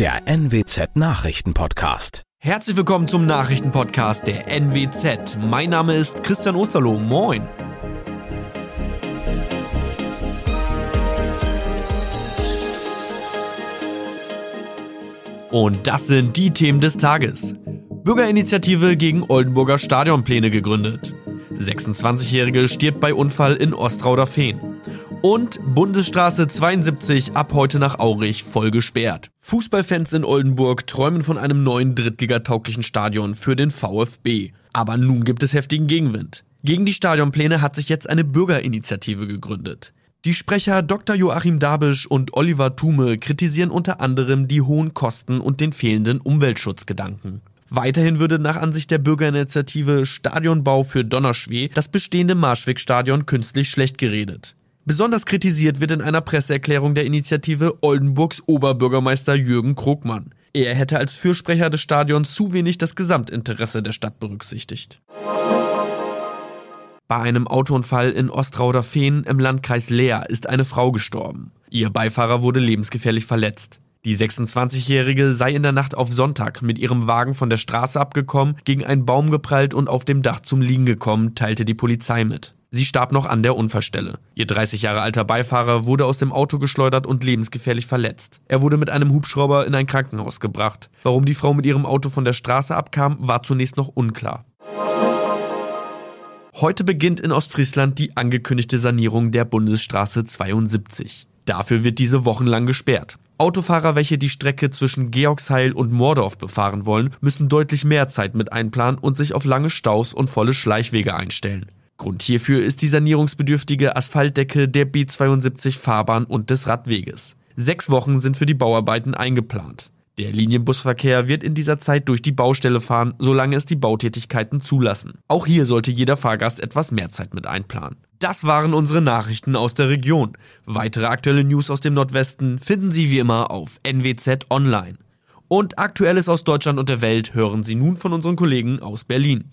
der NWZ Nachrichtenpodcast. Herzlich willkommen zum Nachrichtenpodcast der NWZ. Mein Name ist Christian Osterloh. Moin. Und das sind die Themen des Tages. Bürgerinitiative gegen Oldenburger Stadionpläne gegründet. 26-Jährige stirbt bei Unfall in Ostrauder-Fehn. Und Bundesstraße 72 ab heute nach Aurich voll gesperrt. Fußballfans in Oldenburg träumen von einem neuen drittligatauglichen Stadion für den VfB. Aber nun gibt es heftigen Gegenwind. Gegen die Stadionpläne hat sich jetzt eine Bürgerinitiative gegründet. Die Sprecher Dr. Joachim Dabisch und Oliver Thume kritisieren unter anderem die hohen Kosten und den fehlenden Umweltschutzgedanken. Weiterhin würde nach Ansicht der Bürgerinitiative Stadionbau für Donnerschwee das bestehende Marschwegstadion künstlich schlecht geredet. Besonders kritisiert wird in einer Presseerklärung der Initiative Oldenburgs Oberbürgermeister Jürgen Krogmann. Er hätte als Fürsprecher des Stadions zu wenig das Gesamtinteresse der Stadt berücksichtigt. Bei einem Autounfall in Ostrauder-Fehn im Landkreis Leer ist eine Frau gestorben. Ihr Beifahrer wurde lebensgefährlich verletzt. Die 26-Jährige sei in der Nacht auf Sonntag mit ihrem Wagen von der Straße abgekommen, gegen einen Baum geprallt und auf dem Dach zum Liegen gekommen, teilte die Polizei mit. Sie starb noch an der Unfallstelle. Ihr 30 Jahre alter Beifahrer wurde aus dem Auto geschleudert und lebensgefährlich verletzt. Er wurde mit einem Hubschrauber in ein Krankenhaus gebracht. Warum die Frau mit ihrem Auto von der Straße abkam, war zunächst noch unklar. Heute beginnt in Ostfriesland die angekündigte Sanierung der Bundesstraße 72. Dafür wird diese wochenlang gesperrt. Autofahrer, welche die Strecke zwischen Georgsheil und Moordorf befahren wollen, müssen deutlich mehr Zeit mit einplanen und sich auf lange Staus und volle Schleichwege einstellen. Grund hierfür ist die sanierungsbedürftige Asphaltdecke der B72 Fahrbahn und des Radweges. Sechs Wochen sind für die Bauarbeiten eingeplant. Der Linienbusverkehr wird in dieser Zeit durch die Baustelle fahren, solange es die Bautätigkeiten zulassen. Auch hier sollte jeder Fahrgast etwas mehr Zeit mit einplanen. Das waren unsere Nachrichten aus der Region. Weitere aktuelle News aus dem Nordwesten finden Sie wie immer auf NWZ Online. Und Aktuelles aus Deutschland und der Welt hören Sie nun von unseren Kollegen aus Berlin.